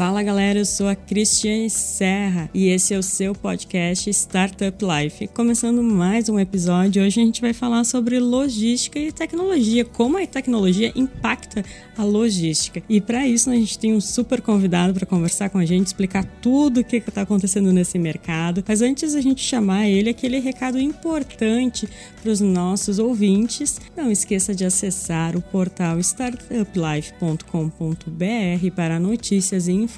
Fala galera, eu sou a Cristiane Serra e esse é o seu podcast Startup Life. Começando mais um episódio, hoje a gente vai falar sobre logística e tecnologia, como a tecnologia impacta a logística. E para isso a gente tem um super convidado para conversar com a gente, explicar tudo o que está acontecendo nesse mercado. Mas antes a gente chamar ele, aquele recado importante para os nossos ouvintes, não esqueça de acessar o portal startuplife.com.br para notícias e informações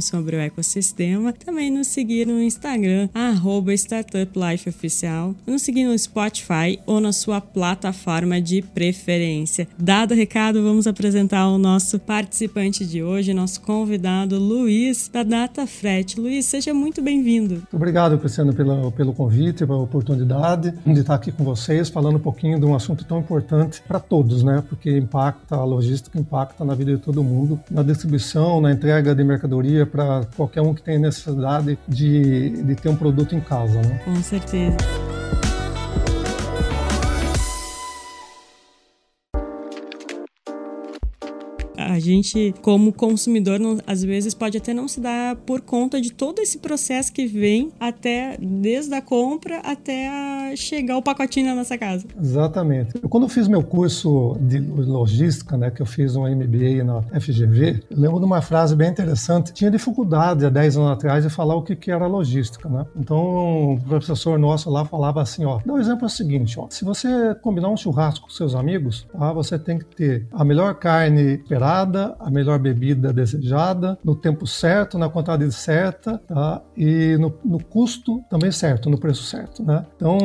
sobre o ecossistema. Também nos seguir no Instagram, arroba StartupLifeOficial. Nos seguir no Spotify ou na sua plataforma de preferência. Dado o recado, vamos apresentar o nosso participante de hoje, nosso convidado Luiz, da Data Fret. Luiz, seja muito bem-vindo. Obrigado, Cristiano, pelo, pelo convite, pela oportunidade de estar aqui com vocês, falando um pouquinho de um assunto tão importante para todos, né? Porque impacta a logística, impacta na vida de todo mundo, na distribuição, na entrega de de mercadoria para qualquer um que tenha necessidade de, de ter um produto em casa. Né? Com certeza. A gente, como consumidor, não, às vezes pode até não se dar por conta de todo esse processo que vem até desde a compra até chegar o pacotinho na nossa casa. Exatamente. Eu, quando eu fiz meu curso de logística, né, que eu fiz um MBA na FGV, eu lembro de uma frase bem interessante. Tinha dificuldade há 10 anos atrás de falar o que, que era logística, né? Então, o professor nosso lá falava assim, ó, dá o um exemplo o seguinte, ó, se você combinar um churrasco com seus amigos, tá, você tem que ter a melhor carne esperada a melhor bebida desejada, no tempo certo, na quantidade certa, tá? E no, no custo também certo, no preço certo, né? Então,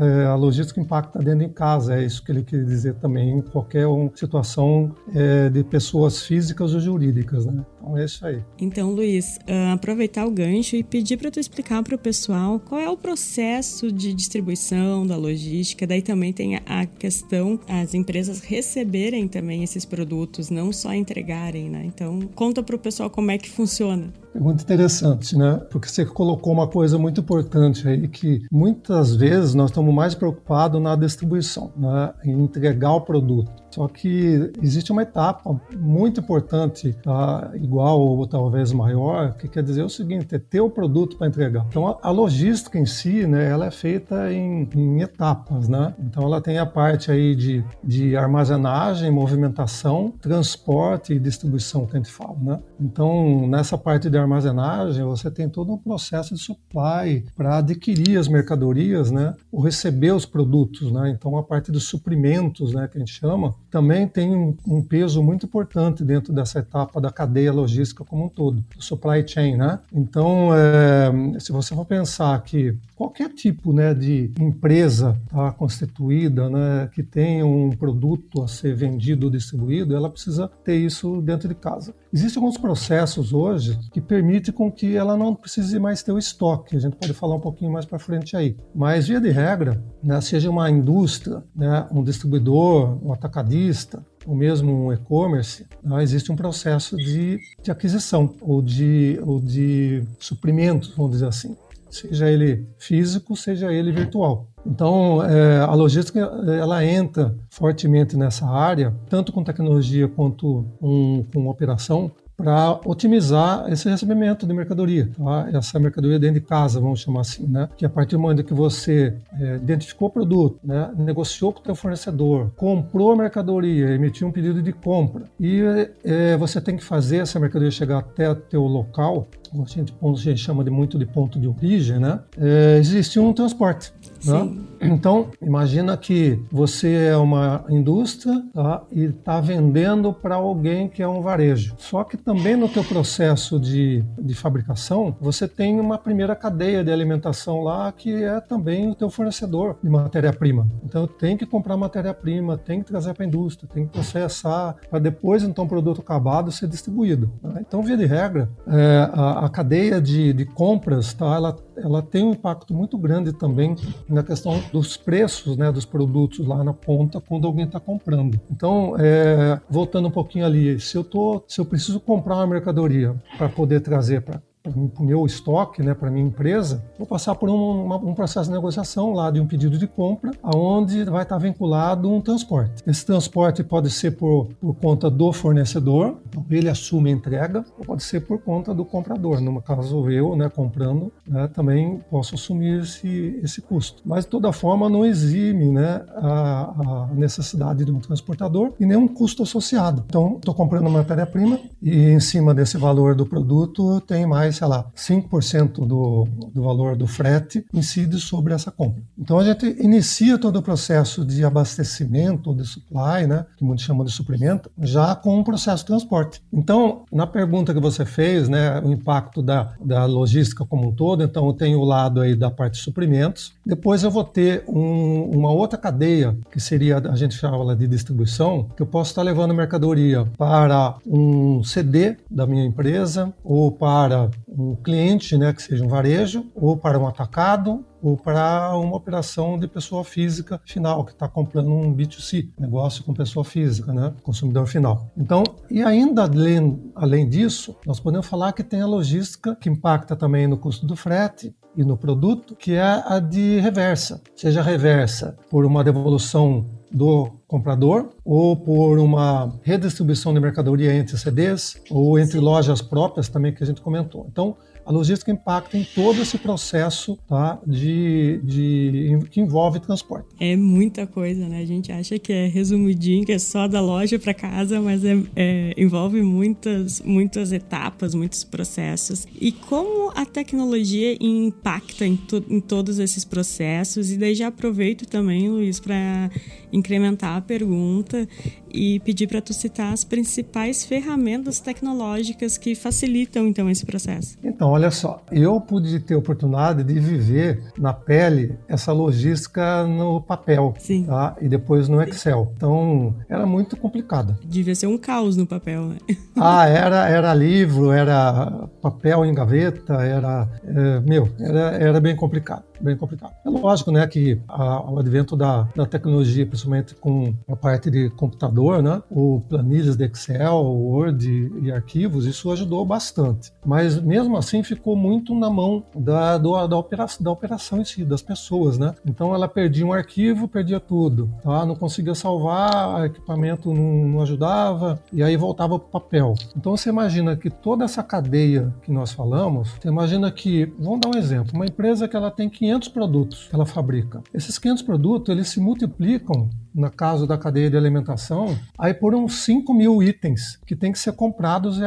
é, a logística impacta dentro de casa, é isso que ele quer dizer também em qualquer situação é, de pessoas físicas ou jurídicas, né? Então é isso aí. Então, Luiz, uh, aproveitar o gancho e pedir para tu explicar para o pessoal qual é o processo de distribuição da logística. Daí também tem a questão as empresas receberem também esses produtos, não só entregarem, né? Então, conta para o pessoal como é que funciona. Muito interessante, né? Porque você colocou uma coisa muito importante aí, que muitas vezes nós estamos mais preocupados na distribuição, né? em entregar o produto. Só que existe uma etapa muito importante, tá? igual ou talvez maior, que quer dizer o seguinte, é ter o produto para entregar. Então a, a, logística em si, né, ela é feita em, em, etapas, né? Então ela tem a parte aí de, de armazenagem, movimentação, transporte e distribuição que a gente fala, né? Então nessa parte de armazenagem você tem todo um processo de supply para adquirir as mercadorias, né? Ou receber os produtos, né? Então a parte dos suprimentos, né, que a gente chama, também tem um, um, peso muito importante dentro dessa etapa da cadeia logística como um todo, do supply chain, né? Então, é, se você for pensar que qualquer tipo né, de empresa tá, constituída, né, que tenha um produto a ser vendido ou distribuído, ela precisa ter isso dentro de casa. Existem alguns processos hoje que permitem com que ela não precise mais ter o estoque. A gente pode falar um pouquinho mais para frente aí. Mas, via de regra, né, seja uma indústria, né, um distribuidor, um atacadista, ou mesmo um e-commerce, né, existe um processo de, de aquisição ou de, ou de suprimentos, vamos dizer assim seja ele físico, seja ele virtual. Então, é, a logística ela entra fortemente nessa área, tanto com tecnologia quanto com, com operação, para otimizar esse recebimento de mercadoria, tá? essa mercadoria dentro de casa, vamos chamar assim, né? Que a partir do momento que você é, identificou o produto, né? negociou com o seu fornecedor, comprou a mercadoria, emitiu um pedido de compra e é, você tem que fazer essa mercadoria chegar até o teu local, a gente, a gente chama de muito de ponto de origem, né? É, existe um transporte. Né? Então, imagina que você é uma indústria tá? e está vendendo para alguém que é um varejo. Só que também no teu processo de, de fabricação, você tem uma primeira cadeia de alimentação lá que é também o teu fornecedor de matéria-prima. Então, tem que comprar matéria-prima, tem que trazer para a indústria, tem que processar, para depois, então, o produto acabado ser distribuído. Né? Então, via de regra, é, a, a, cadeia de, de compras, tá, ela, ela tem um impacto muito grande também na questão dos preços né, dos produtos lá na ponta quando alguém está comprando. Então, é, voltando um pouquinho ali, se eu, tô, se eu preciso comprar uma mercadoria para poder trazer para para o meu estoque, né, para minha empresa, vou passar por um, uma, um, processo de negociação lá de um pedido de compra, aonde vai estar vinculado um transporte. Esse transporte pode ser por, por conta do fornecedor, então ele assume a entrega, ou pode ser por conta do comprador. No caso eu, né, comprando, né, também posso assumir esse, esse custo. Mas de toda forma não exime, né, a, a necessidade de um transportador e nenhum custo associado. Então estou comprando matéria-prima e em cima desse valor do produto tem mais sei lá, 5% do, do valor do frete incide sobre essa compra. Então a gente inicia todo o processo de abastecimento, de supply, né, que muitos chamam de suprimento, já com o processo de transporte. Então, na pergunta que você fez, né, o impacto da, da logística como um todo, então eu tenho o lado aí da parte de suprimentos, depois eu vou ter um, uma outra cadeia, que seria, a gente fala de distribuição, que eu posso estar levando mercadoria para um CD da minha empresa ou para um cliente, né, que seja um varejo, ou para um atacado, ou para uma operação de pessoa física final, que está comprando um B2C, negócio com pessoa física, né, consumidor final. Então, e ainda além, além disso, nós podemos falar que tem a logística que impacta também no custo do frete, e no produto, que é a de reversa. Seja reversa por uma devolução do comprador ou por uma redistribuição de mercadoria entre CDs ou entre lojas próprias também que a gente comentou. Então, a logística impacta em todo esse processo tá, de, de, que envolve transporte. É muita coisa, né? A gente acha que é resumidinho, que é só da loja para casa, mas é, é, envolve muitas, muitas etapas, muitos processos. E como a tecnologia impacta em, to, em todos esses processos? E daí já aproveito também, Luiz, para incrementar a pergunta e pedir para tu citar as principais ferramentas tecnológicas que facilitam então esse processo. Então, olha só, eu pude ter a oportunidade de viver na pele essa logística no papel Sim. Tá? e depois no Excel. Então, era muito complicada. Devia ser um caos no papel, né? Ah, era, era livro, era papel em gaveta, era, é, meu, era, era bem complicado bem complicado. É lógico, né, que a, o advento da, da tecnologia, principalmente com a parte de computador, né, ou planilhas de Excel, Word e, e arquivos, isso ajudou bastante. Mas mesmo assim ficou muito na mão da, do, da, operação, da operação em si, das pessoas, né? Então ela perdia um arquivo, perdia tudo, tá? Não conseguia salvar, o equipamento não, não ajudava e aí voltava para o papel. Então você imagina que toda essa cadeia que nós falamos, você imagina que, vamos dar um exemplo, uma empresa que ela tem 500 500 produtos que ela fabrica. Esses 500 produtos, eles se multiplicam, na caso da cadeia de alimentação, aí por uns 5 mil itens que tem que ser comprados e,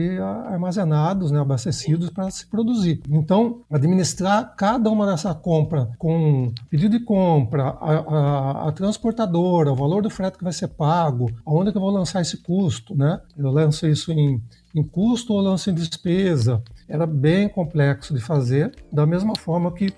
e armazenados, né, abastecidos para se produzir. Então, administrar cada uma dessa compra com pedido de compra, a, a, a, transportadora, o valor do frete que vai ser pago, aonde que eu vou lançar esse custo, né? Eu lanço isso em em custo ou lanço em despesa. Era bem complexo de fazer, da mesma forma que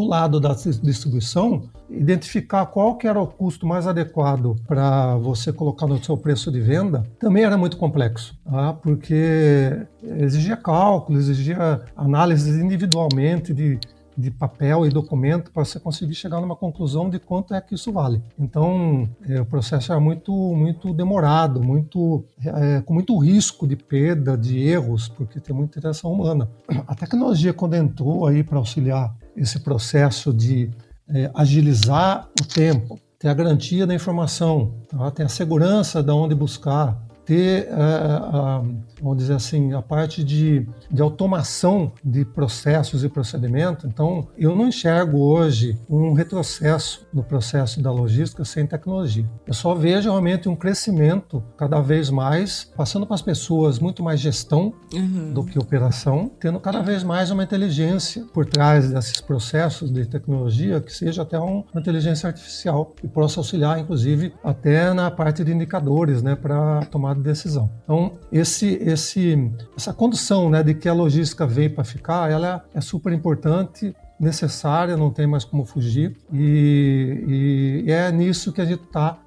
o lado da distribuição, identificar qual que era o custo mais adequado para você colocar no seu preço de venda, também era muito complexo, tá? porque exigia cálculo, exigia análise individualmente de de papel e documento para você conseguir chegar numa conclusão de quanto é que isso vale. Então, é, o processo é muito, muito demorado, muito, é, com muito risco de perda, de erros, porque tem muita interação humana. A tecnologia, quando entrou aí para auxiliar esse processo de é, agilizar o tempo, ter a garantia da informação, tá? tem a segurança de onde buscar, ter, uh, uh, vamos dizer assim, a parte de, de automação de processos e procedimentos. Então, eu não enxergo hoje um retrocesso no processo da logística sem tecnologia. Eu só vejo realmente um crescimento cada vez mais, passando para as pessoas muito mais gestão uhum. do que operação, tendo cada vez mais uma inteligência por trás desses processos de tecnologia, que seja até uma inteligência artificial, que possa auxiliar, inclusive, até na parte de indicadores, né, para tomar tomada de decisão. Então, esse, esse, essa condição né, de que a logística veio para ficar, ela é super importante necessária, não tem mais como fugir, e, e é nisso que a gente está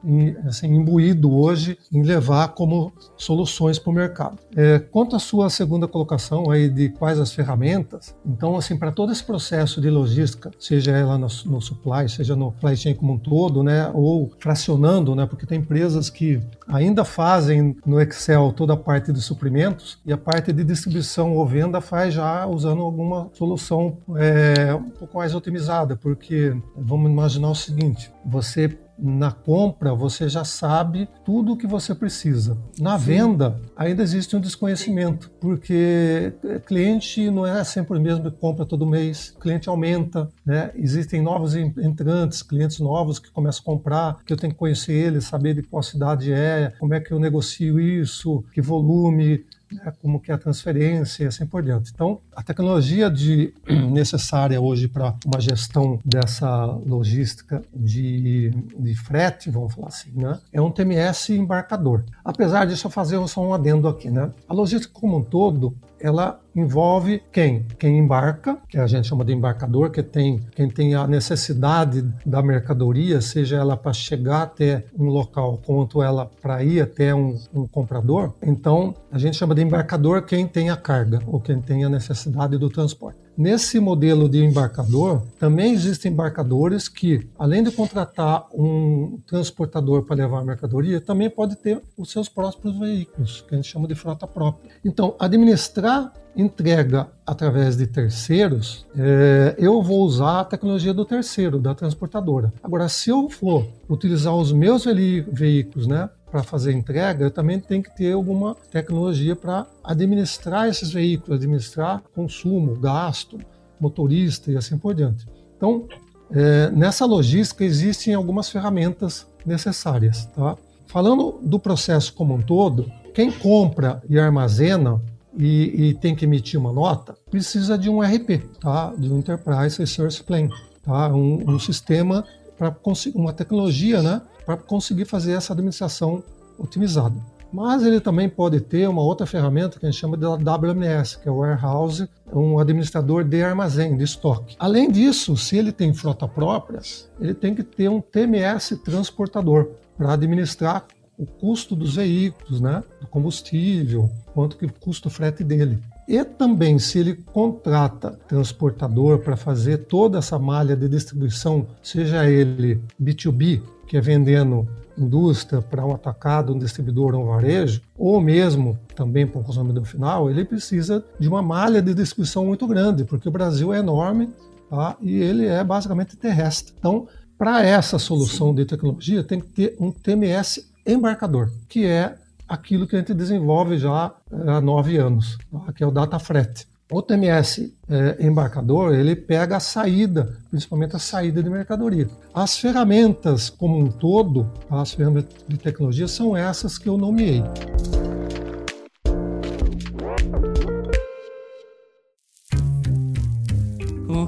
assim, imbuído hoje em levar como soluções para o mercado. É, quanto à sua segunda colocação aí de quais as ferramentas, então assim para todo esse processo de logística, seja ela no, no supply, seja no supply chain como um todo, né, ou fracionando, né, porque tem empresas que ainda fazem no Excel toda a parte de suprimentos e a parte de distribuição ou venda faz já usando alguma solução é, um pouco mais otimizada, porque vamos imaginar o seguinte: você na compra você já sabe tudo o que você precisa. Na venda ainda existe um desconhecimento, porque cliente não é sempre o mesmo que compra todo mês, cliente aumenta, né? Existem novos entrantes, clientes novos que começam a comprar, que eu tenho que conhecer eles, saber de qual cidade é, como é que eu negocio isso, que volume, né, como que é a transferência e assim por diante. Então, a tecnologia de, necessária hoje para uma gestão dessa logística de, de frete, vamos falar assim, né, é um TMS embarcador. Apesar disso, eu fazer só um adendo aqui. Né? A logística como um todo, ela envolve quem? Quem embarca, que a gente chama de embarcador, que tem quem tem a necessidade da mercadoria, seja ela para chegar até um local, quanto ela para ir até um, um, comprador. Então, a gente chama de embarcador quem tem a carga ou quem tem a necessidade do transporte. Nesse modelo de embarcador, também existem embarcadores que, além de contratar um transportador para levar a mercadoria, também pode ter os seus próprios veículos, que a gente chama de frota própria. Então, administrar entrega através de terceiros, é, eu vou usar a tecnologia do terceiro, da transportadora. Agora, se eu for utilizar os meus veículos, né, para fazer entrega, eu também tenho que ter alguma tecnologia para administrar esses veículos, administrar consumo, gasto, motorista e assim por diante. Então, é, nessa logística existem algumas ferramentas necessárias. Tá? Falando do processo como um todo, quem compra e armazena e, e tem que emitir uma nota precisa de um RP, tá? de um Enterprise Resource Plan, tá? um, um sistema para conseguir uma tecnologia, né, para conseguir fazer essa administração otimizada. Mas ele também pode ter uma outra ferramenta que a gente chama de WMS, que é o Warehouse, um administrador de armazém, de estoque. Além disso, se ele tem frota própria, ele tem que ter um TMS transportador para administrar o custo dos veículos, né, do combustível, quanto que custa o frete dele. E também, se ele contrata transportador para fazer toda essa malha de distribuição, seja ele B2B, que é vendendo indústria para um atacado, um distribuidor ou um varejo, ou mesmo também para o consumidor final, ele precisa de uma malha de distribuição muito grande, porque o Brasil é enorme tá? e ele é basicamente terrestre. Então, para essa solução de tecnologia, tem que ter um TMS embarcador, que é aquilo que a gente desenvolve já há nove anos, tá? que é o Data Fret. O TMS é, embarcador, ele pega a saída, principalmente a saída de mercadoria. As ferramentas como um todo, as ferramentas de tecnologia, são essas que eu nomeei.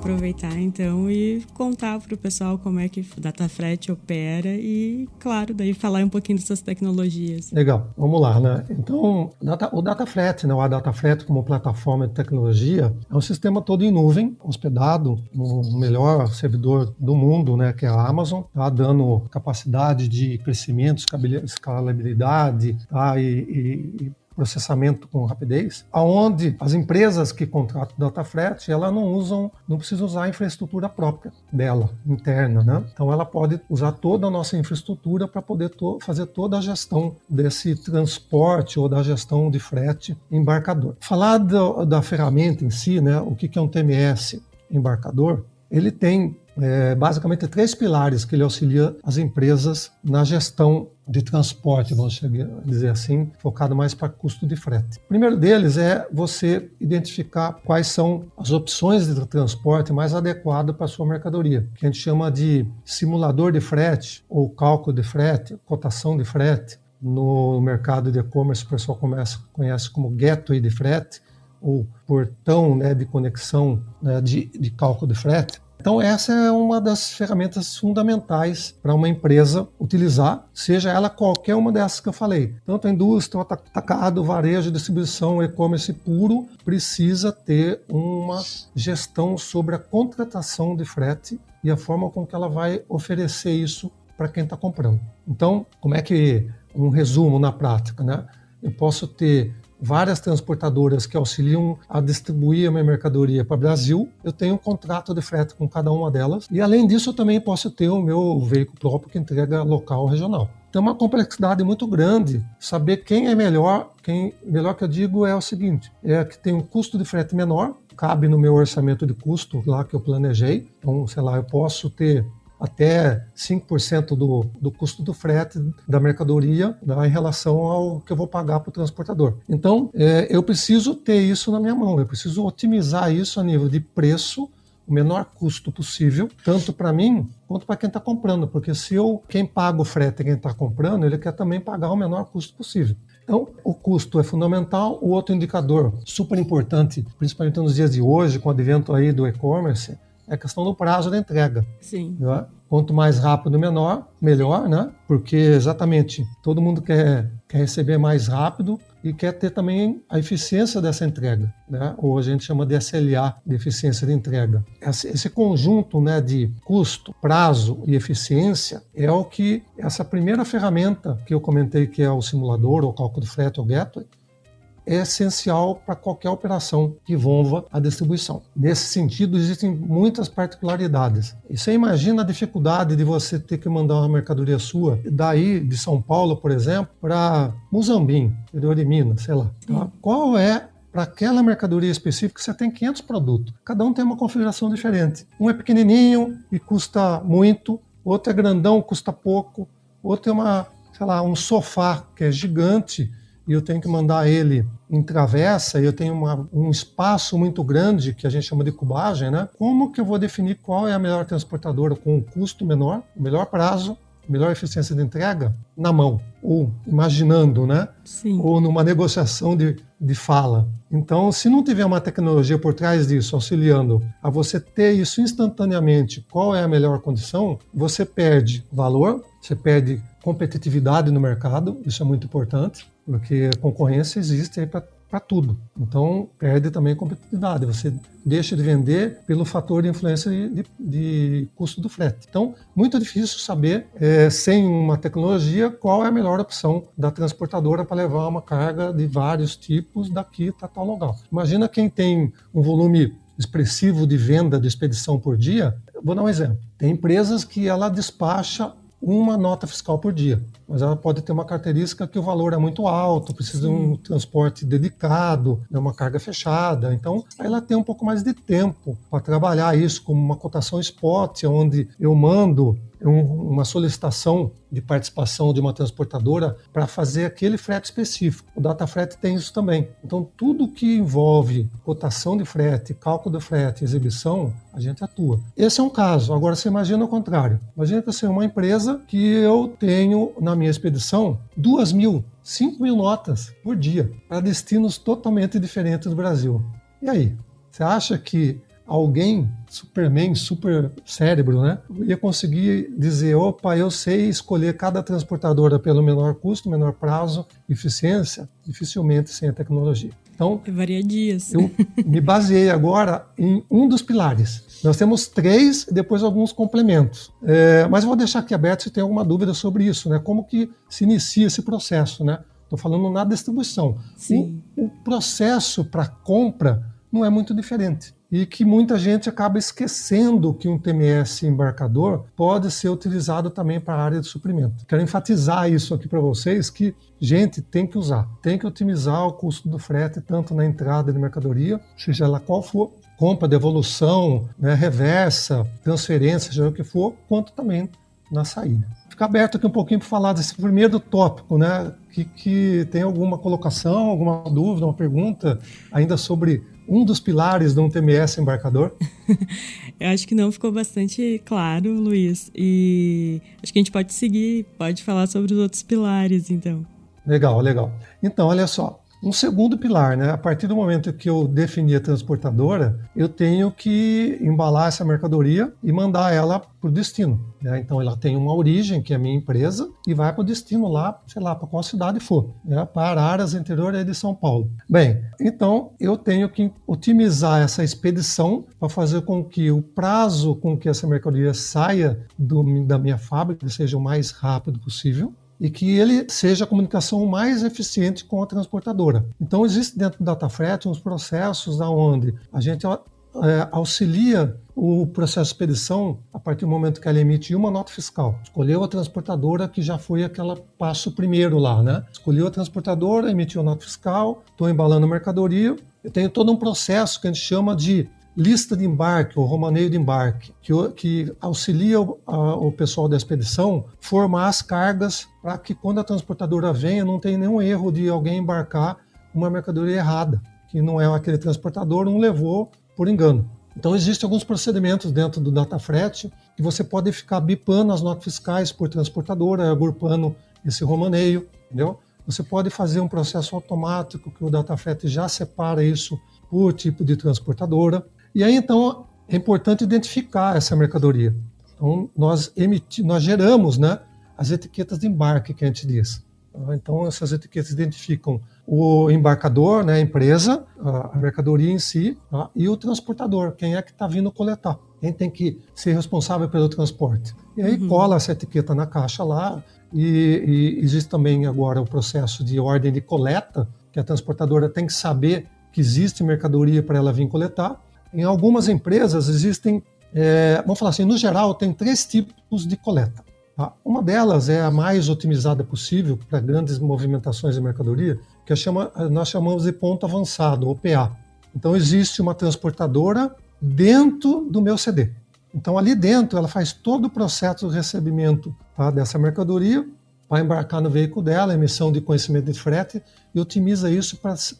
Aproveitar então e contar para o pessoal como é que DataFret opera e, claro, daí falar um pouquinho dessas tecnologias. Legal, vamos lá, né? Então, o DataFret, né, o DataFret como plataforma de tecnologia, é um sistema todo em nuvem, hospedado no melhor servidor do mundo, né, que é a Amazon, tá dando capacidade de crescimento, escalabilidade, tá, e, e processamento com rapidez, aonde as empresas que contratam data frete, ela não usam, não precisa usar a infraestrutura própria dela, interna, né? Então ela pode usar toda a nossa infraestrutura para poder to fazer toda a gestão desse transporte ou da gestão de frete embarcador. Falar do, da ferramenta em si, né? O que, que é um TMS embarcador? Ele tem é, basicamente três pilares que ele auxilia as empresas na gestão de transporte, vamos dizer assim, focado mais para custo de frete. O primeiro deles é você identificar quais são as opções de transporte mais adequadas para a sua mercadoria, que a gente chama de simulador de frete ou cálculo de frete, cotação de frete. No mercado de e-commerce, o pessoal começa, conhece como gateway de frete ou portão né, de conexão né, de, de cálculo de frete. Então, essa é uma das ferramentas fundamentais para uma empresa utilizar, seja ela qualquer uma dessas que eu falei. Tanto a indústria, o atacado, varejo, distribuição, e-commerce puro, precisa ter uma gestão sobre a contratação de frete e a forma com que ela vai oferecer isso para quem está comprando. Então, como é que um resumo na prática, né? Eu posso ter várias transportadoras que auxiliam a distribuir a minha mercadoria para o Brasil. Eu tenho um contrato de frete com cada uma delas. E além disso, eu também posso ter o meu veículo próprio que entrega local regional. Tem uma complexidade muito grande. Saber quem é melhor, quem melhor que eu digo é o seguinte: é que tem um custo de frete menor, cabe no meu orçamento de custo lá que eu planejei. Então, sei lá, eu posso ter até 5% do, do custo do frete da mercadoria né, em relação ao que eu vou pagar para o transportador. Então, é, eu preciso ter isso na minha mão, eu preciso otimizar isso a nível de preço, o menor custo possível, tanto para mim quanto para quem está comprando, porque se eu, quem paga o frete e quem está comprando, ele quer também pagar o menor custo possível. Então, o custo é fundamental. O outro indicador super importante, principalmente nos dias de hoje, com o advento aí do e-commerce, é a questão do prazo da entrega. Sim. Né? Quanto mais rápido, menor, melhor, né? Porque exatamente todo mundo quer, quer receber mais rápido e quer ter também a eficiência dessa entrega, né? Ou a gente chama de SLA, de eficiência de entrega. Esse conjunto, né, de custo, prazo e eficiência é o que essa primeira ferramenta que eu comentei que é o simulador, ou cálculo de frete, ou gateway, é essencial para qualquer operação que envolva a distribuição. Nesse sentido, existem muitas particularidades. E você imagina a dificuldade de você ter que mandar uma mercadoria sua daí de São Paulo, por exemplo, para Muzambim, interior de Minas, sei lá. Tá? Qual é para aquela mercadoria específica, você tem 500 produtos. Cada um tem uma configuração diferente. Um é pequenininho e custa muito, outro é grandão, custa pouco, outro é uma, sei lá, um sofá que é gigante e eu tenho que mandar ele em travessa e eu tenho uma, um espaço muito grande que a gente chama de cubagem, né? Como que eu vou definir qual é a melhor transportadora com o custo menor, o melhor prazo, melhor eficiência de entrega na mão ou imaginando, né? Sim. Ou numa negociação de, de fala. Então, se não tiver uma tecnologia por trás disso auxiliando a você ter isso instantaneamente, qual é a melhor condição, você perde valor, você perde competitividade no mercado, isso é muito importante, porque a concorrência existe para tudo. Então, perde também competitividade. Você deixa de vender pelo fator de influência de, de, de custo do frete. Então, muito difícil saber, é, sem uma tecnologia, qual é a melhor opção da transportadora para levar uma carga de vários tipos daqui até tal lugar. Imagina quem tem um volume expressivo de venda de expedição por dia. Vou dar um exemplo. Tem empresas que ela despacha uma nota fiscal por dia, mas ela pode ter uma característica que o valor é muito alto, precisa Sim. de um transporte dedicado, é uma carga fechada. Então, ela tem um pouco mais de tempo para trabalhar isso como uma cotação spot, onde eu mando um, uma solicitação de participação de uma transportadora para fazer aquele frete específico. O data frete tem isso também. Então, tudo que envolve cotação de frete, cálculo de frete, exibição, a gente atua. Esse é um caso. Agora, você imagina o contrário. Imagina que é uma empresa que eu tenho na minha expedição duas mil, cinco mil notas por dia para destinos totalmente diferentes do Brasil. E aí? Você acha que alguém, Superman, super cérebro, né? Ia conseguir dizer, opa, eu sei escolher cada transportadora pelo menor custo, menor prazo, eficiência, dificilmente sem a tecnologia. Então, varia dias. Eu me baseei agora em um dos pilares. Nós temos três e depois alguns complementos. É, mas vou deixar aqui aberto se tem alguma dúvida sobre isso, né? Como que se inicia esse processo, né? Estou falando na distribuição. Sim. O, o processo para compra não é muito diferente e que muita gente acaba esquecendo que um TMS embarcador pode ser utilizado também para a área de suprimento. Quero enfatizar isso aqui para vocês que gente tem que usar, tem que otimizar o custo do frete tanto na entrada de mercadoria, seja lá qual for, compra, devolução, né, reversa, transferência, seja o que for, quanto também na saída. Ficar aberto aqui um pouquinho para falar desse primeiro tópico, né? Que, que tem alguma colocação, alguma dúvida, uma pergunta ainda sobre um dos pilares de um TMS embarcador? Eu acho que não ficou bastante claro, Luiz. E acho que a gente pode seguir, pode falar sobre os outros pilares, então. Legal, legal. Então, olha só. Um segundo pilar, né? A partir do momento que eu defini a transportadora, eu tenho que embalar essa mercadoria e mandar ela para o destino. Né? Então ela tem uma origem, que é a minha empresa, e vai para o destino lá, sei lá, para qual cidade for, né? para Aras, interior de São Paulo. Bem, então eu tenho que otimizar essa expedição para fazer com que o prazo com que essa mercadoria saia do, da minha fábrica seja o mais rápido possível e que ele seja a comunicação mais eficiente com a transportadora. Então, existe dentro do DataFret uns processos onde a gente é, auxilia o processo de expedição a partir do momento que ela emite uma nota fiscal. Escolheu a transportadora que já foi aquele passo primeiro lá, né? Escolheu a transportadora, emitiu a nota fiscal, estou embalando a mercadoria. Eu tenho todo um processo que a gente chama de lista de embarque, ou romaneio de embarque, que, que auxilia o, a, o, pessoal da expedição formar as cargas para que quando a transportadora venha não tenha nenhum erro de alguém embarcar uma mercadoria errada, que não é aquele transportador, não levou por engano. Então existem alguns procedimentos dentro do DataFret que você pode ficar bipando as notas fiscais por transportadora, agrupando esse romaneio, entendeu? Você pode fazer um processo automático que o DataFret já separa isso por tipo de transportadora. E aí, então, é importante identificar essa mercadoria. Então, nós, emiti, nós geramos né, as etiquetas de embarque, que a gente diz. Então, essas etiquetas identificam o embarcador, né, a empresa, a mercadoria em si, tá? e o transportador, quem é que está vindo coletar. Quem tem que ser responsável pelo transporte. E aí uhum. cola essa etiqueta na caixa lá, e, e existe também agora o processo de ordem de coleta, que a transportadora tem que saber que existe mercadoria para ela vir coletar. Em algumas empresas existem, é, vamos falar assim, no geral, tem três tipos de coleta. Tá? Uma delas é a mais otimizada possível para grandes movimentações de mercadoria, que chama, nós chamamos de ponto avançado, ou PA. Então existe uma transportadora dentro do meu CD. Então ali dentro ela faz todo o processo de recebimento tá, dessa mercadoria, vai embarcar no veículo dela, emissão de conhecimento de frete e otimiza isso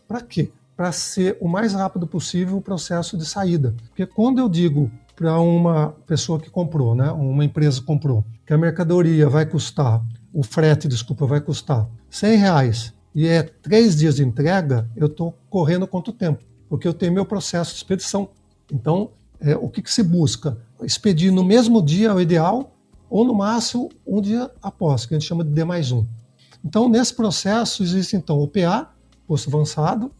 para quê? Para ser o mais rápido possível o processo de saída. Porque quando eu digo para uma pessoa que comprou, né, uma empresa comprou, que a mercadoria vai custar, o frete, desculpa, vai custar 100 reais e é três dias de entrega, eu estou correndo quanto tempo? Porque eu tenho meu processo de expedição. Então, é, o que, que se busca? Expedir no mesmo dia é o ideal, ou no máximo um dia após, que a gente chama de D mais um. Então, nesse processo existe então o PA, posto avançado,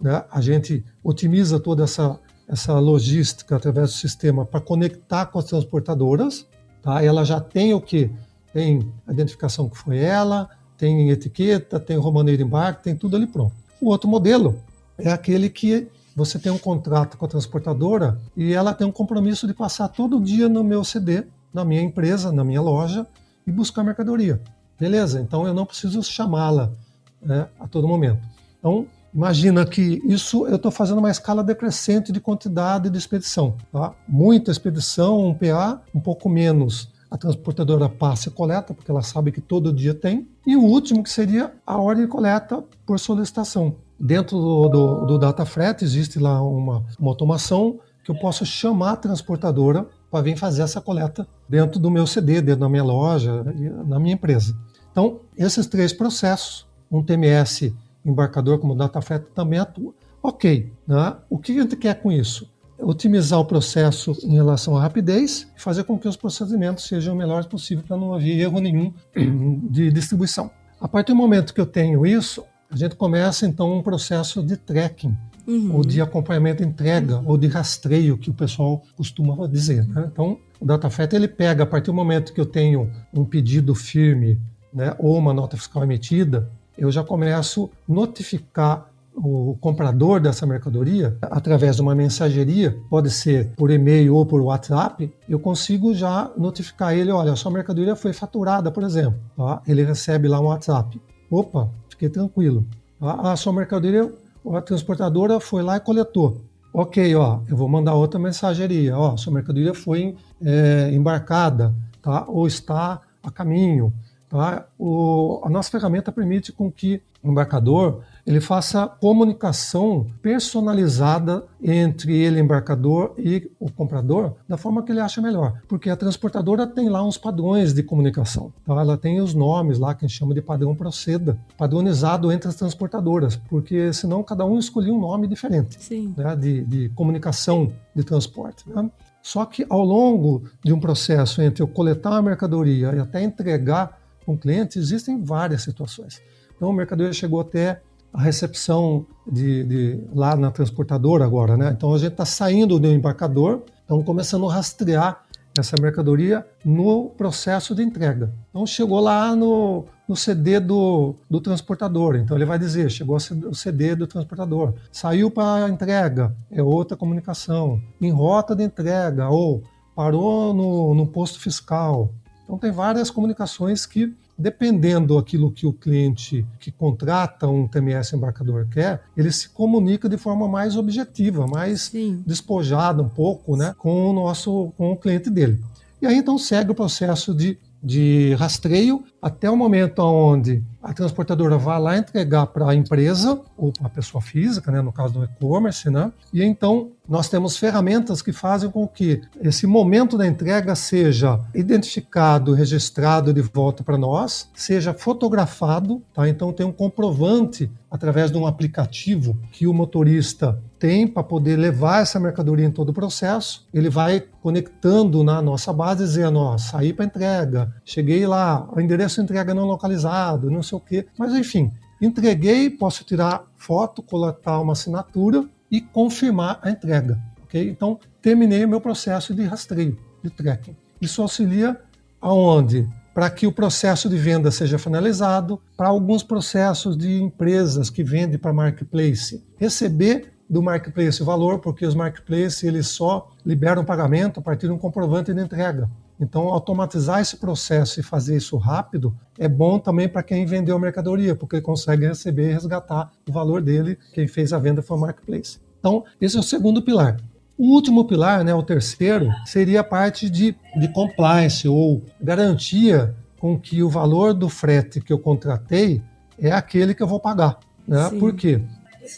né? A gente otimiza toda essa, essa logística através do sistema para conectar com as transportadoras. Tá? Ela já tem o que? Tem a identificação que foi ela, tem etiqueta, tem romaneiro embarque, tem tudo ali pronto. O outro modelo é aquele que você tem um contrato com a transportadora e ela tem um compromisso de passar todo dia no meu CD, na minha empresa, na minha loja e buscar mercadoria. Beleza, então eu não preciso chamá-la né, a todo momento. Então, Imagina que isso eu estou fazendo uma escala decrescente de quantidade de expedição. Tá? Muita expedição, um PA, um pouco menos a transportadora passa e coleta, porque ela sabe que todo dia tem. E o último, que seria a ordem de coleta por solicitação. Dentro do, do, do DataFret existe lá uma, uma automação que eu posso chamar a transportadora para vir fazer essa coleta dentro do meu CD, dentro da minha loja, na minha empresa. Então, esses três processos, um TMS embarcador como DataFet também atua. Ok, né? o que a gente quer com isso? Otimizar o processo em relação à rapidez e fazer com que os procedimentos sejam o melhor possível para não haver erro nenhum de distribuição. A partir do momento que eu tenho isso, a gente começa então um processo de tracking, uhum. ou de acompanhamento entrega, ou de rastreio, que o pessoal costuma dizer. Né? Então, o DataFet ele pega a partir do momento que eu tenho um pedido firme né, ou uma nota fiscal emitida, eu já começo a notificar o comprador dessa mercadoria através de uma mensageria, pode ser por e-mail ou por WhatsApp, eu consigo já notificar ele, olha, sua mercadoria foi faturada, por exemplo. Tá? Ele recebe lá um WhatsApp. Opa, fiquei tranquilo. Tá? A sua mercadoria, a transportadora foi lá e coletou. Ok, ó, eu vou mandar outra mensageria. Ó, sua mercadoria foi é, embarcada, tá? Ou está a caminho. Tá? O, a nossa ferramenta permite com que o embarcador ele faça comunicação personalizada entre ele, embarcador, e o comprador, da forma que ele acha melhor. Porque a transportadora tem lá uns padrões de comunicação. Então ela tem os nomes lá que a gente chama de padrão proceda, padronizado entre as transportadoras, porque senão cada um escolhia um nome diferente né, de, de comunicação de transporte. Né? Só que ao longo de um processo entre eu coletar a mercadoria e até entregar com o cliente, existem várias situações. Então, a mercadoria chegou até a recepção de, de, lá na transportadora agora, né? Então a gente está saindo do embarcador, estamos começando a rastrear essa mercadoria no processo de entrega. Então chegou lá no, no CD do, do transportador, então ele vai dizer, chegou o CD do transportador, saiu para entrega, é outra comunicação, em rota de entrega ou parou no, no posto fiscal. Então tem várias comunicações que dependendo daquilo que o cliente que contrata um TMS embarcador quer, ele se comunica de forma mais objetiva, mais Sim. despojada um pouco, né, com o nosso com o cliente dele. E aí então segue o processo de de rastreio até o momento onde a transportadora vai lá entregar para a empresa ou para a pessoa física, né, no caso do e-commerce, né? E então nós temos ferramentas que fazem com que esse momento da entrega seja identificado, registrado de volta para nós, seja fotografado, tá? Então tem um comprovante através de um aplicativo que o motorista tem para poder levar essa mercadoria em todo o processo. Ele vai conectando na nossa base, dizendo: ó, saí para entrega, cheguei lá, o endereço de entrega não localizado, não sei o quê. Mas enfim, entreguei, posso tirar foto, coletar uma assinatura e confirmar a entrega. ok? Então, terminei o meu processo de rastreio, de tracking. Isso auxilia aonde? Para que o processo de venda seja finalizado, para alguns processos de empresas que vendem para marketplace receber do marketplace o valor, porque os marketplaces eles só liberam pagamento a partir de um comprovante de entrega. Então, automatizar esse processo e fazer isso rápido é bom também para quem vendeu a mercadoria, porque ele consegue receber e resgatar o valor dele, quem fez a venda foi o marketplace. Então, esse é o segundo pilar. O último pilar, né, o terceiro, seria a parte de, de compliance ou garantia com que o valor do frete que eu contratei é aquele que eu vou pagar. Né? Por quê?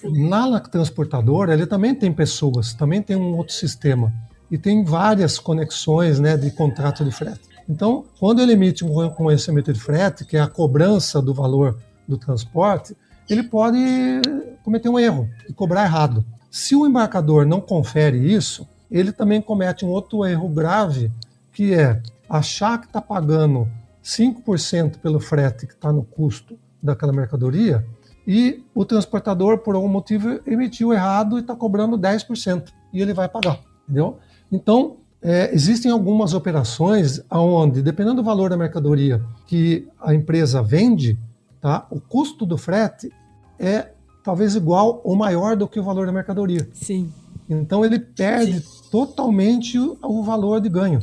Na transportadora, ele também tem pessoas, também tem um outro sistema e tem várias conexões né, de contrato de frete. Então, quando ele emite um reconhecimento de frete, que é a cobrança do valor do transporte, ele pode cometer um erro e cobrar errado. Se o embarcador não confere isso, ele também comete um outro erro grave, que é achar que está pagando 5% pelo frete que está no custo daquela mercadoria e o transportador, por algum motivo, emitiu errado e está cobrando 10% e ele vai pagar, entendeu? Então, é, existem algumas operações onde, dependendo do valor da mercadoria que a empresa vende, tá, o custo do frete é talvez igual ou maior do que o valor da mercadoria. Sim. Então ele perde Sim. totalmente o, o valor de ganho.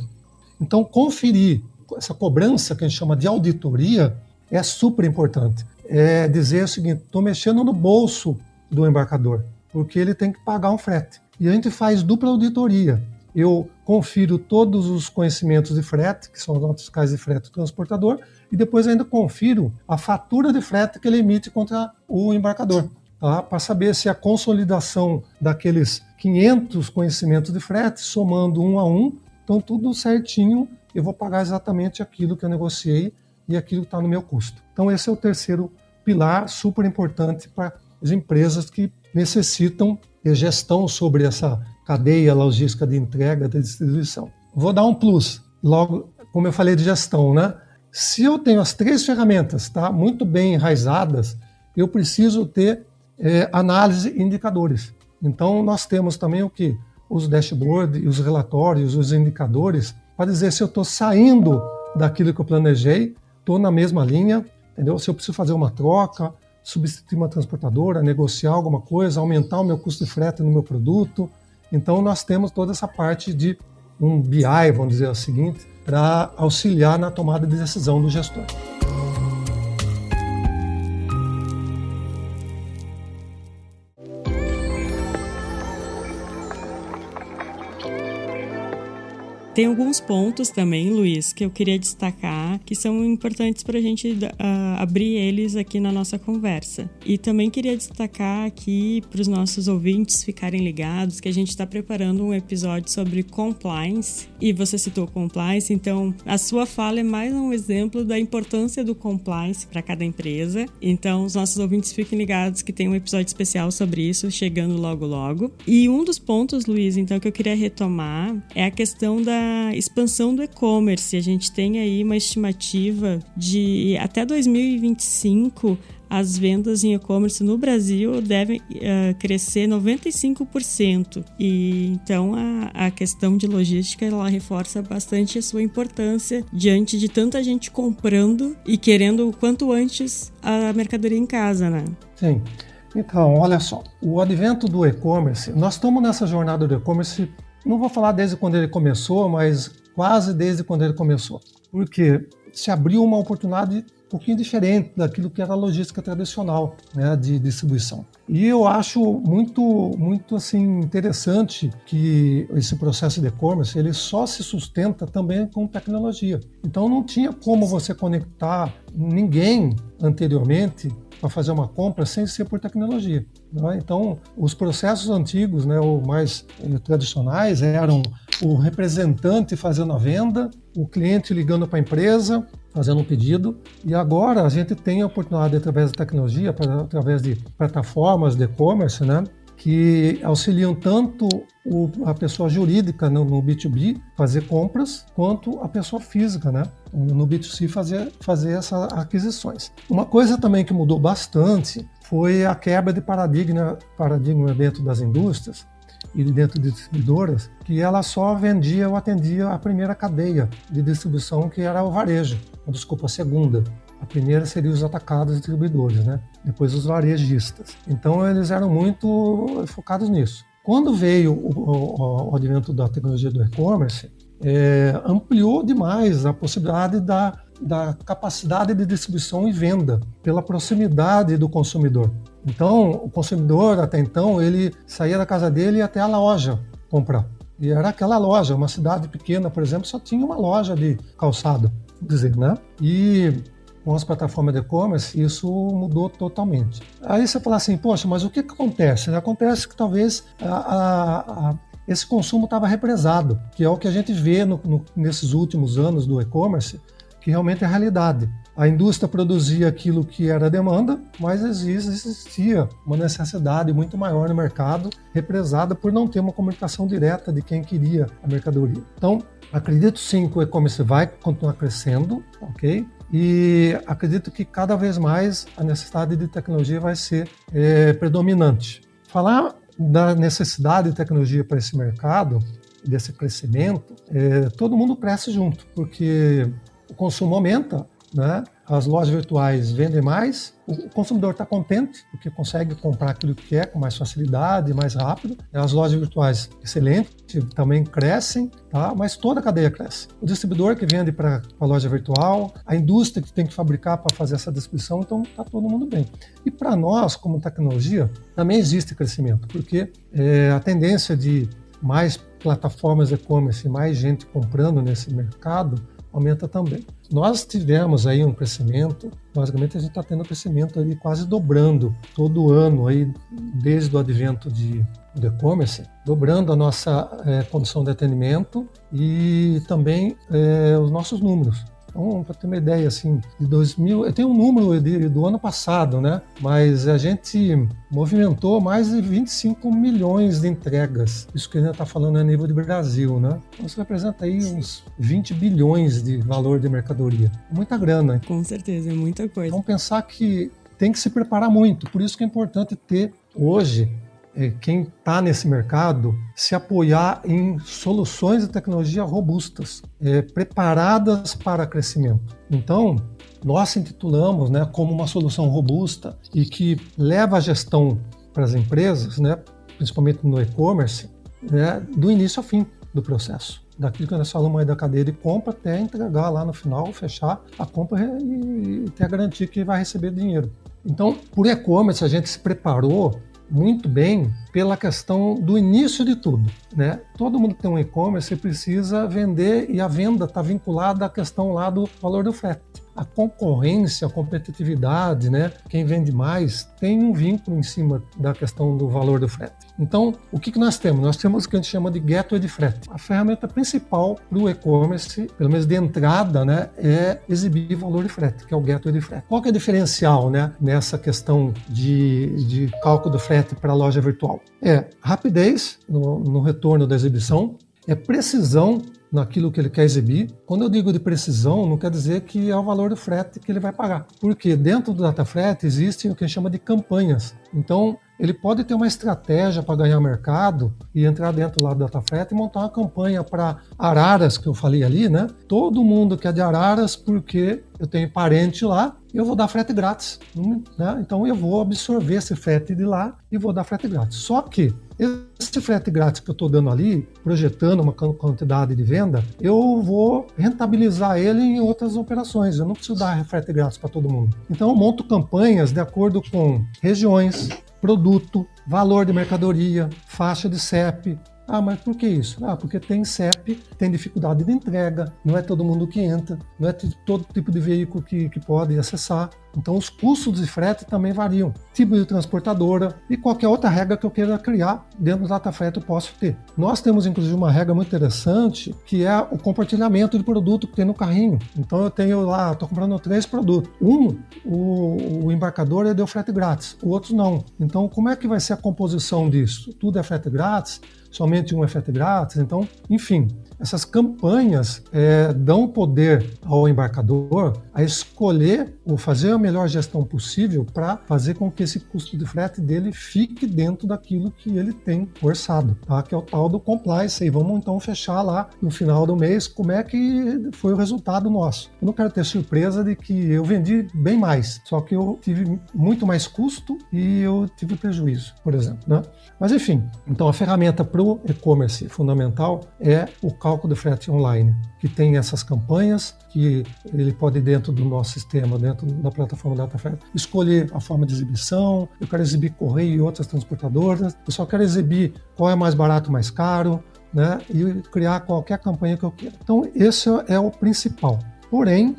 Então conferir essa cobrança que a gente chama de auditoria é super importante. É dizer o seguinte: estou mexendo no bolso do embarcador, porque ele tem que pagar um frete. E a gente faz dupla auditoria eu confiro todos os conhecimentos de frete, que são os notas fiscais de frete do transportador, e depois ainda confiro a fatura de frete que ele emite contra o embarcador, tá? para saber se a consolidação daqueles 500 conhecimentos de frete, somando um a um, então tudo certinho, eu vou pagar exatamente aquilo que eu negociei e aquilo está no meu custo. Então esse é o terceiro pilar super importante para as empresas que necessitam ter gestão sobre essa cadeia logística de entrega, de distribuição. Vou dar um plus, logo, como eu falei de gestão, né? Se eu tenho as três ferramentas tá, muito bem enraizadas, eu preciso ter é, análise e indicadores. Então, nós temos também o que? Os dashboards, os relatórios, os indicadores, para dizer se eu estou saindo daquilo que eu planejei, estou na mesma linha, entendeu? Se eu preciso fazer uma troca, substituir uma transportadora, negociar alguma coisa, aumentar o meu custo de frete no meu produto, então, nós temos toda essa parte de um BI, vamos dizer o seguinte, para auxiliar na tomada de decisão do gestor. Tem alguns pontos também, Luiz, que eu queria destacar que são importantes para a gente uh, abrir eles aqui na nossa conversa. E também queria destacar aqui para os nossos ouvintes ficarem ligados que a gente está preparando um episódio sobre compliance e você citou compliance, então a sua fala é mais um exemplo da importância do compliance para cada empresa. Então os nossos ouvintes fiquem ligados que tem um episódio especial sobre isso chegando logo logo. E um dos pontos, Luiz, então que eu queria retomar é a questão da expansão do e-commerce. A gente tem aí uma estimativa de até 2025 as vendas em e-commerce no Brasil devem uh, crescer 95%. E então a, a questão de logística ela reforça bastante a sua importância diante de tanta gente comprando e querendo o quanto antes a mercadoria em casa, né? Sim. Então, olha só, o advento do e-commerce, nós estamos nessa jornada do e-commerce, não vou falar desde quando ele começou, mas quase desde quando ele começou. Porque se abriu uma oportunidade um pouquinho diferente daquilo que era a logística tradicional né, de distribuição. E eu acho muito, muito assim interessante que esse processo de e-commerce ele só se sustenta também com tecnologia. Então não tinha como você conectar ninguém anteriormente para fazer uma compra sem ser por tecnologia. Né? Então, os processos antigos, né, ou mais eh, tradicionais, eram o representante fazendo a venda, o cliente ligando para a empresa, fazendo um pedido. E agora a gente tem a oportunidade, através da tecnologia, através de plataformas de e-commerce, né, que auxiliam tanto o, a pessoa jurídica no, no, B2B fazer compras, quanto a pessoa física, né, no B2C fazer, fazer essas aquisições. Uma coisa também que mudou bastante foi a quebra de paradigma, paradigma dentro das indústrias, e dentro de distribuidoras, que ela só vendia ou atendia a primeira cadeia de distribuição, que era o varejo, desculpa, a segunda. A primeira seria os atacados distribuidores, né? depois os varejistas. Então eles eram muito focados nisso. Quando veio o, o, o advento da tecnologia do e-commerce, é, ampliou demais a possibilidade da, da capacidade de distribuição e venda pela proximidade do consumidor. Então, o consumidor, até então, ele saía da casa dele e até a loja comprar. E era aquela loja, uma cidade pequena, por exemplo, só tinha uma loja de calçado, dizer, né? E com as plataformas de e-commerce, isso mudou totalmente. Aí você fala assim, poxa, mas o que, que acontece? Acontece que talvez a, a, a, esse consumo estava represado, que é o que a gente vê no, no, nesses últimos anos do e-commerce, que realmente é a realidade. A indústria produzia aquilo que era demanda, mas existia uma necessidade muito maior no mercado, represada por não ter uma comunicação direta de quem queria a mercadoria. Então, acredito sim que o e-commerce vai continuar crescendo, ok? E acredito que cada vez mais a necessidade de tecnologia vai ser é, predominante. Falar da necessidade de tecnologia para esse mercado, desse crescimento, é, todo mundo cresce junto, porque o consumo aumenta, né? As lojas virtuais vendem mais, o consumidor está contente porque consegue comprar aquilo que quer com mais facilidade, mais rápido. As lojas virtuais, excelente, também crescem, tá? mas toda a cadeia cresce. O distribuidor que vende para a loja virtual, a indústria que tem que fabricar para fazer essa distribuição, então está todo mundo bem. E para nós, como tecnologia, também existe crescimento, porque é, a tendência de mais plataformas e-commerce, mais gente comprando nesse mercado, aumenta também. Nós tivemos aí um crescimento, basicamente a gente está tendo um crescimento aí quase dobrando todo ano aí desde o advento de do e-commerce, dobrando a nossa é, condição de atendimento e também é, os nossos números. Então, para ter uma ideia, assim, de 2000, eu tenho um número de, do ano passado, né? Mas a gente movimentou mais de 25 milhões de entregas. Isso que a gente está falando a nível de Brasil, né? Então, isso representa aí uns 20 bilhões de valor de mercadoria. Muita grana. Com certeza, é muita coisa. Vamos pensar que tem que se preparar muito. Por isso que é importante ter hoje quem está nesse mercado se apoiar em soluções de tecnologia robustas, é, preparadas para crescimento. Então, nós intitulamos né, como uma solução robusta e que leva a gestão para as empresas, né, principalmente no e-commerce, né, do início ao fim do processo. Daquilo que nós falamos aí da cadeia de compra até entregar lá no final, fechar a compra e ter a garantia que vai receber dinheiro. Então, por e-commerce, a gente se preparou muito bem pela questão do início de tudo, né? todo mundo que tem um e-commerce precisa vender e a venda está vinculada à questão lá do valor do frete a concorrência, a competitividade, né? Quem vende mais tem um vínculo em cima da questão do valor do frete. Então, o que, que nós temos? Nós temos o que a gente chama de gateway de frete. A ferramenta principal para o e-commerce, pelo menos de entrada, né, é exibir valor de frete, que é o gateway de frete. Qual que é o diferencial, né, nessa questão de, de cálculo do frete para a loja virtual? É rapidez no, no retorno da exibição, é precisão naquilo que ele quer exibir. Quando eu digo de precisão, não quer dizer que é o valor do frete que ele vai pagar. Porque dentro do data frete existem o que a gente chama de campanhas. Então, ele pode ter uma estratégia para ganhar mercado e entrar dentro lá do DataFrete e montar uma campanha para Araras, que eu falei ali, né? Todo mundo quer de Araras porque eu tenho parente lá, eu vou dar frete grátis, né? Então eu vou absorver esse frete de lá e vou dar frete grátis. Só que esse frete grátis que eu estou dando ali, projetando uma quantidade de venda, eu vou rentabilizar ele em outras operações. Eu não preciso dar frete grátis para todo mundo. Então eu monto campanhas de acordo com regiões, produto, valor de mercadoria, faixa de CEP. Ah, mas por que isso? Ah, porque tem CEP, tem dificuldade de entrega, não é todo mundo que entra, não é todo tipo de veículo que, que pode acessar. Então, os custos de frete também variam. Tipo de transportadora e qualquer outra regra que eu queira criar dentro do DataFrete eu posso ter. Nós temos, inclusive, uma regra muito interessante que é o compartilhamento de produto que tem no carrinho. Então, eu tenho lá, estou comprando três produtos. Um, o, o embarcador deu frete grátis, o outro não. Então, como é que vai ser a composição disso? Tudo é frete grátis? somente um é frete grátis. Então, enfim, essas campanhas é, dão poder ao embarcador a escolher ou fazer a melhor gestão possível para fazer com que esse custo de frete dele fique dentro daquilo que ele tem orçado, tá? que é o tal do compliance. E vamos então fechar lá no final do mês como é que foi o resultado nosso. Eu não quero ter surpresa de que eu vendi bem mais, só que eu tive muito mais custo e eu tive prejuízo, por exemplo. Né? Mas enfim, então a ferramenta para o e-commerce fundamental é o cálculo de frete online, que tem essas campanhas que ele pode dentro do nosso sistema, dentro da plataforma DataFrete, escolher a forma de exibição, eu quero exibir correio e outras transportadoras, eu só quero exibir qual é mais barato, mais caro, né, e criar qualquer campanha que eu queira. Então esse é o principal. Porém,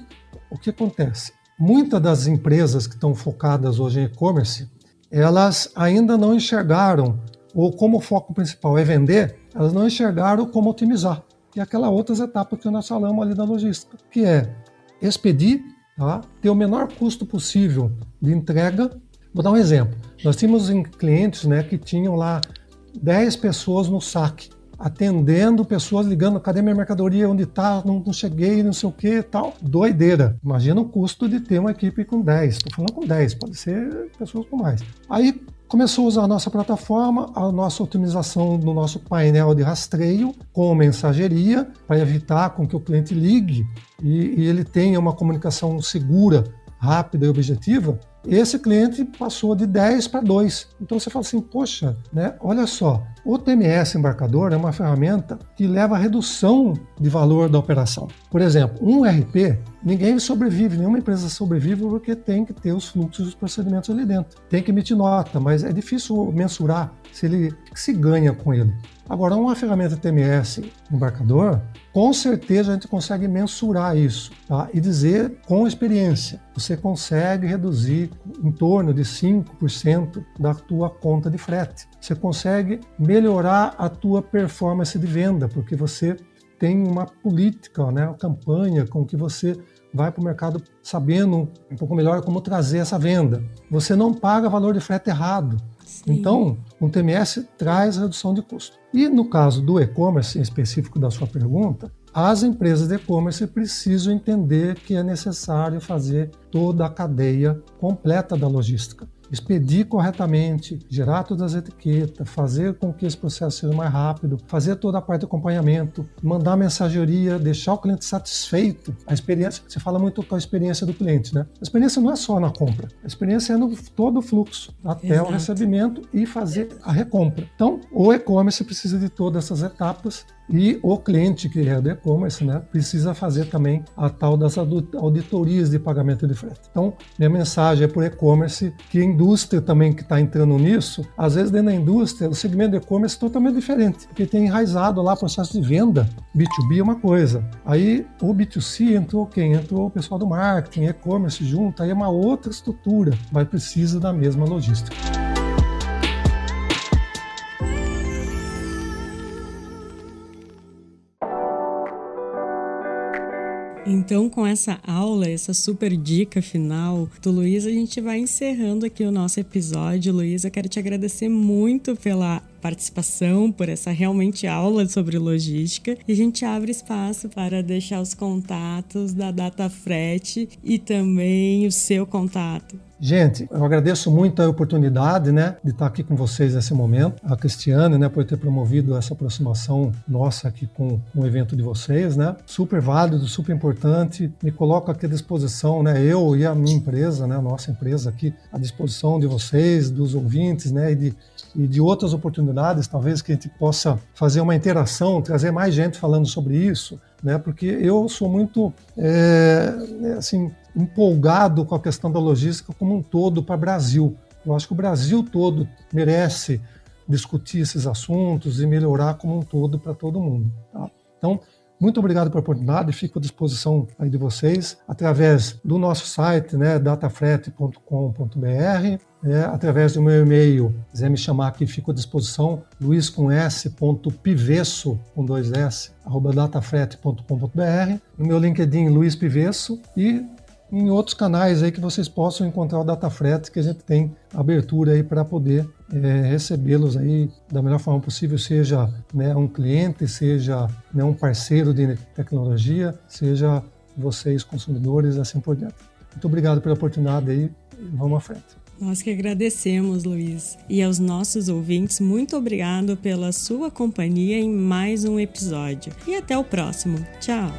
o que acontece? Muitas das empresas que estão focadas hoje em e-commerce, elas ainda não enxergaram, ou como o foco principal é vender, elas não enxergaram como otimizar. E aquela outras etapas que nós falamos ali da logística, que é expedir, tá? ter o menor custo possível de entrega. Vou dar um exemplo. Nós tínhamos clientes né, que tinham lá 10 pessoas no saque, atendendo pessoas ligando, cadê minha mercadoria, onde está, não, não, cheguei, não sei o que tal. Doideira. Imagina o custo de ter uma equipe com 10. Estou falando com 10, pode ser pessoas com mais. Aí começou a usar a nossa plataforma, a nossa otimização no nosso painel de rastreio com mensageria para evitar com que o cliente ligue e, e ele tenha uma comunicação segura, rápida e objetiva esse cliente passou de 10 para 2. Então você fala assim, poxa, né, olha só, o TMS embarcador é uma ferramenta que leva a redução de valor da operação. Por exemplo, um RP, ninguém sobrevive, nenhuma empresa sobrevive porque tem que ter os fluxos e os procedimentos ali dentro. Tem que emitir nota, mas é difícil mensurar se ele se ganha com ele. Agora, uma ferramenta TMS embarcador, com certeza a gente consegue mensurar isso tá? e dizer com experiência. Você consegue reduzir em torno de 5% da tua conta de frete. Você consegue melhorar a tua performance de venda, porque você tem uma política, né, uma campanha com que você vai para o mercado sabendo um pouco melhor como trazer essa venda. Você não paga valor de frete errado. Sim. Então, um TMS traz redução de custo. E no caso do e-commerce, em específico da sua pergunta, as empresas de e-commerce precisam entender que é necessário fazer toda a cadeia completa da logística expedir corretamente, gerar todas as etiquetas, fazer com que esse processo seja mais rápido, fazer toda a parte de acompanhamento, mandar mensageria, deixar o cliente satisfeito. A experiência, você fala muito com a experiência do cliente, né? A experiência não é só na compra, a experiência é no todo o fluxo, até Exato. o recebimento e fazer a recompra. Então, o e-commerce precisa de todas essas etapas E o cliente que é do e-commerce né, precisa fazer também a tal das auditorias de pagamento de frete. Então, minha mensagem é para o e-commerce que a indústria também que está entrando nisso, às vezes dentro da indústria, o segmento do e-commerce é totalmente diferente, porque tem enraizado lá processo de venda. B2B é uma coisa. Aí o B2C entrou quem? Entrou o pessoal do marketing, e-commerce junto, aí é uma outra estrutura, vai precisar da mesma logística. Então, com essa aula, essa super dica final do Luiz, a gente vai encerrando aqui o nosso episódio. Luiz, eu quero te agradecer muito pela participação, por essa realmente aula sobre logística. E a gente abre espaço para deixar os contatos da Data Frete e também o seu contato. Gente, eu agradeço muito a oportunidade, né, de estar aqui com vocês nesse momento. A Cristiane, né, por ter promovido essa aproximação nossa aqui com, com o evento de vocês, né. Super válido, super importante. Me coloco aqui à disposição, né, eu e a minha empresa, né, a nossa empresa aqui à disposição de vocês, dos ouvintes, né, e de e de outras oportunidades, talvez que a gente possa fazer uma interação, trazer mais gente falando sobre isso, né? Porque eu sou muito é, assim empolgado com a questão da logística como um todo para o Brasil. Eu acho que o Brasil todo merece discutir esses assuntos e melhorar como um todo para todo mundo. Tá? Então, muito obrigado pela oportunidade, fico à disposição aí de vocês através do nosso site, né, datafrete.com.br, é, através do meu e-mail, quiser me chamar aqui, fico à disposição, luiz com s, ponto, pivesso, com dois s, arroba datafrete.com.br, no meu LinkedIn, Luiz Pivesso, e em outros canais aí que vocês possam encontrar o DataFrete, que a gente tem abertura aí para poder é, recebê-los aí da melhor forma possível, seja né, um cliente, seja né, um parceiro de tecnologia, seja vocês consumidores, assim por diante. Muito obrigado pela oportunidade aí, vamos à frente. Nós que agradecemos, Luiz. E aos nossos ouvintes, muito obrigado pela sua companhia em mais um episódio. E até o próximo. Tchau!